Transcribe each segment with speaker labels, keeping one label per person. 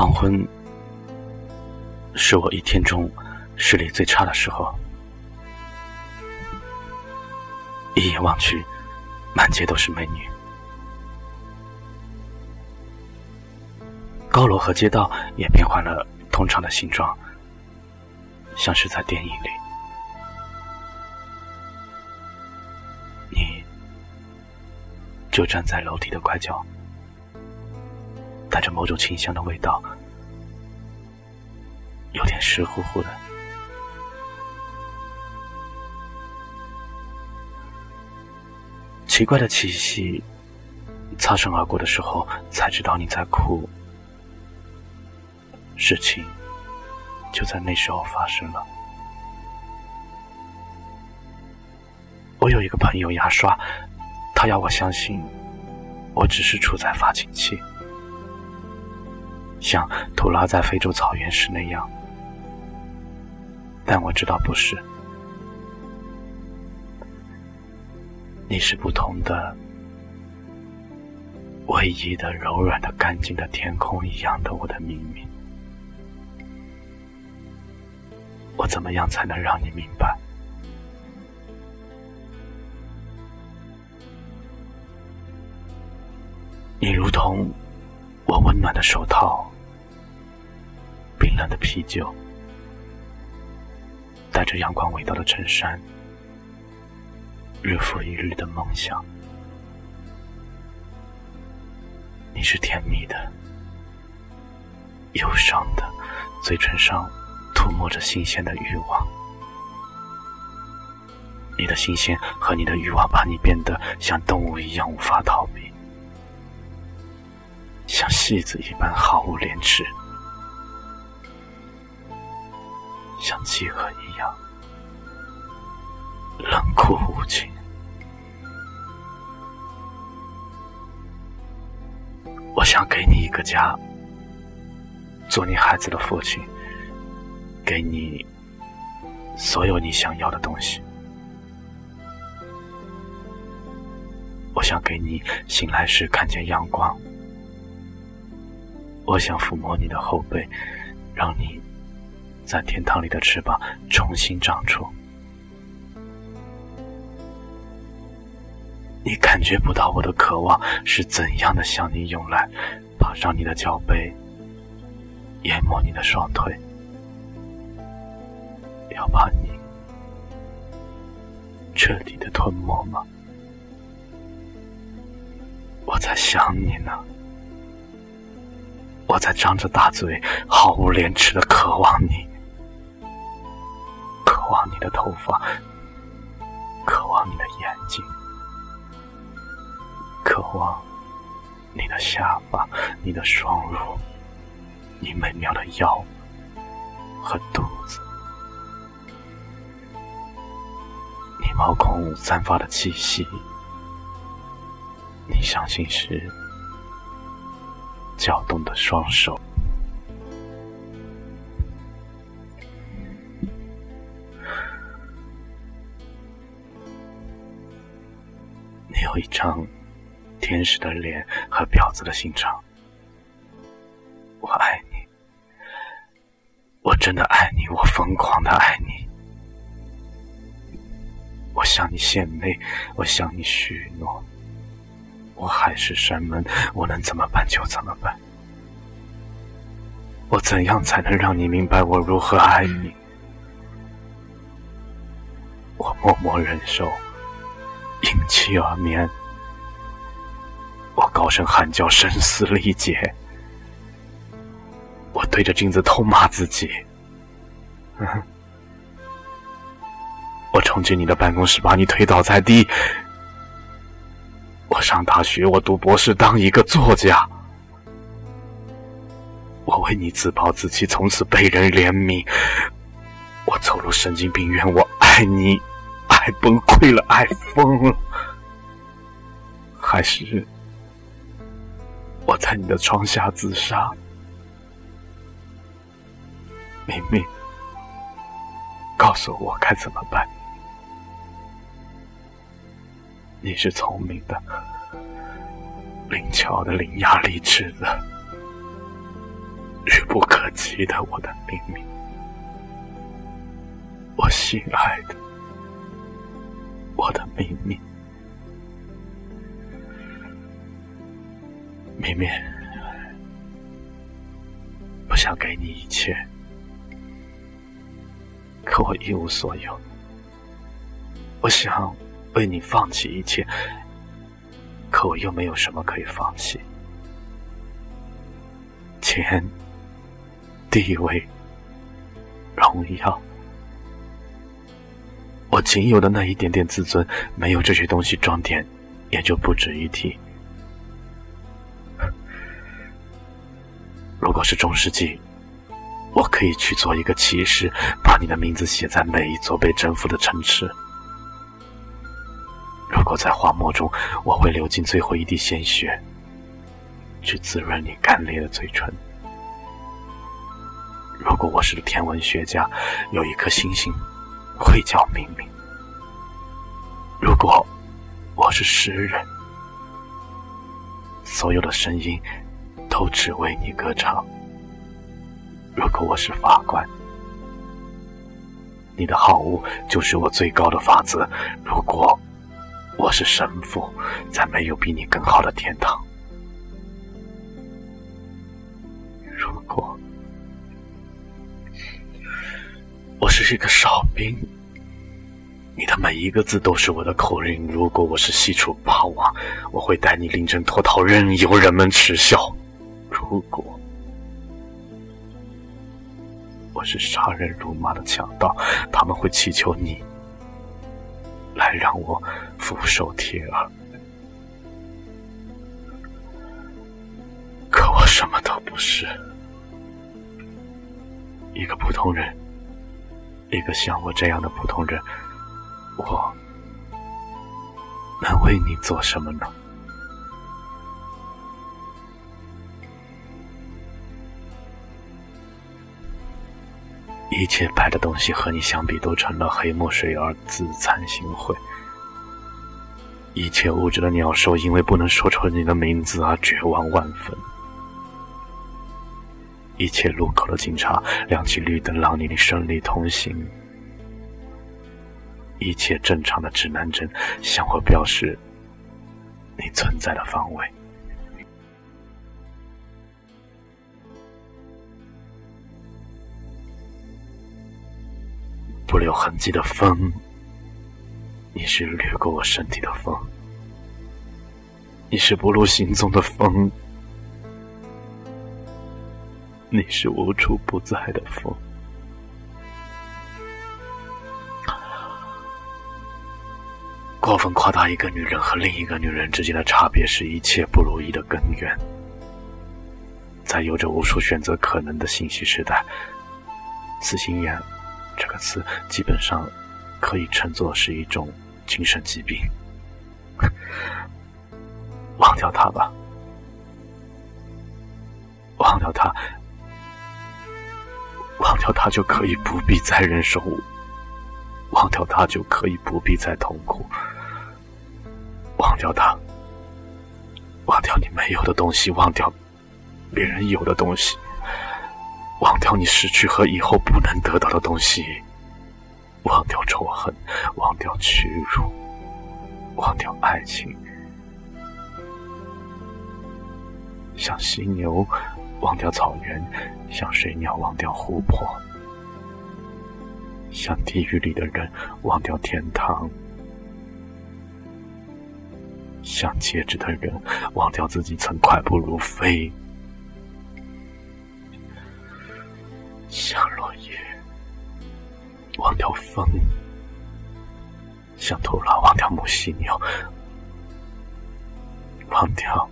Speaker 1: 黄昏是我一天中视力最差的时候，一眼望去，满街都是美女，高楼和街道也变换了通常的形状，像是在电影里。你就站在楼梯的拐角。带着某种清香的味道，有点湿乎乎的。奇怪的气息，擦身而过的时候，才知道你在哭。事情就在那时候发生了。我有一个朋友牙刷，他要我相信，我只是处在发情期。像图拉在非洲草原时那样，但我知道不是。你是不同的、唯一的、柔软的、干净的天空一样的我的秘密。我怎么样才能让你明白？你如同我温暖的手套。冰冷的啤酒，带着阳光味道的衬衫，日复一日的梦想。你是甜蜜的，忧伤的，嘴唇上涂抹着新鲜的欲望。你的新鲜和你的欲望，把你变得像动物一样无法逃避，像戏子一般毫无廉耻。像契合一样冷酷无情。我想给你一个家，做你孩子的父亲，给你所有你想要的东西。我想给你醒来时看见阳光。我想抚摸你的后背，让你。在天堂里的翅膀重新长出，你感觉不到我的渴望是怎样的向你涌来，爬上你的脚背，淹没你的双腿，要把你彻底的吞没吗？我在想你呢。我在张着大嘴，毫无廉耻的渴望你。你的头发，渴望你的眼睛，渴望你的下巴，你的双乳，你美妙的腰和肚子，你毛孔散发的气息，你伤心时搅动的双手。有一张天使的脸和婊子的心肠，我爱你，我真的爱你，我疯狂的爱你，我向你献媚，我向你许诺，我海誓山盟，我能怎么办就怎么办，我怎样才能让你明白我如何爱你？我默默忍受。因妻而眠，我高声喊叫，声嘶力竭。我对着镜子痛骂自己。我冲进你的办公室，把你推倒在地。我上大学，我读博士，当一个作家。我为你自暴自弃，从此被人怜悯。我走入神经病院，我爱你。爱崩溃了，爱疯了，还是我在你的床下自杀？明明，告诉我该怎么办？你是聪明的、灵巧的、伶牙俐齿的、愚不可及的我的明明，我心爱的，我的秘密，明明不想给你一切，可我一无所有。我想为你放弃一切，可我又没有什么可以放弃。钱、地位、荣耀，我仅有的那一点点自尊，没有这些东西装点，也就不值一提。如果是中世纪，我可以去做一个骑士，把你的名字写在每一座被征服的城池。如果在荒漠中，我会流尽最后一滴鲜血，去滋润你干裂的嘴唇。如果我是个天文学家，有一颗星星会叫明明。如果我是诗人，所有的声音都只为你歌唱。如果我是法官，你的好恶就是我最高的法则。如果我是神父，再没有比你更好的天堂。我是一个哨兵，你的每一个字都是我的口令。如果我是西楚霸王，我会带你临阵脱逃，任由人们耻笑。如果我是杀人如麻的强盗，他们会祈求你。来让我俯首帖耳，可我什么都不是，一个普通人，一个像我这样的普通人，我能为你做什么呢？一切白的东西和你相比，都成了黑墨水而自惭形秽。一切物质的鸟兽，因为不能说出你的名字而绝望万分。一切路口的警察亮起绿灯，让你顺利通行。一切正常的指南针向我表示你存在的方位。不留痕迹的风，你是掠过我身体的风；你是不露行踪的风；你是无处不在的风。过分夸大一个女人和另一个女人之间的差别，是一切不如意的根源。在有着无数选择可能的信息时代，死心眼。这个词基本上可以称作是一种精神疾病。忘掉他吧，忘掉他，忘掉他就可以不必再忍受，忘掉他就可以不必再痛苦，忘掉他，忘掉你没有的东西，忘掉别人有的东西。忘掉你失去和以后不能得到的东西，忘掉仇恨，忘掉屈辱，忘掉爱情，像犀牛忘掉草原，像水鸟忘掉湖泊，像地狱里的人忘掉天堂，像戒指的人忘掉自己曾快步如飞。像落叶，忘掉风；像兔老，忘掉母犀牛；忘掉，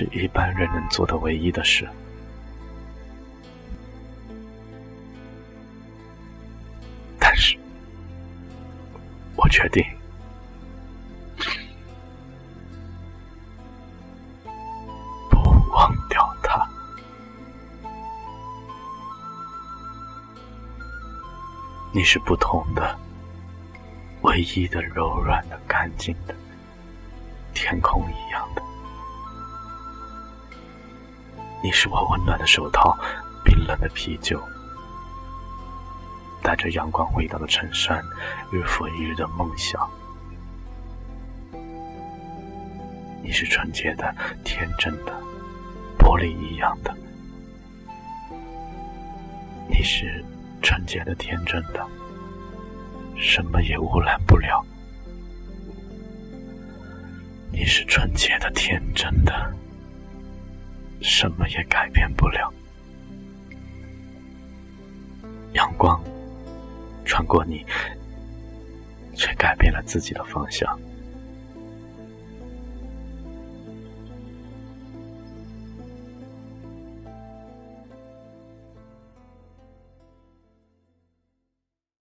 Speaker 1: 是一般人能做的唯一的事。但是，我决定不忘掉他。你是不同的，唯一的、柔软的、干净的，天空一样的。你是我温暖的手套，冰冷的啤酒，带着阳光味道的衬衫，日复一日的梦想。你是纯洁的、天真的，玻璃一样的。你是纯洁的、天真的，什么也污染不了。你是纯洁的、天真的。什么也改变不了。阳光穿过你，却改变了自己的方向。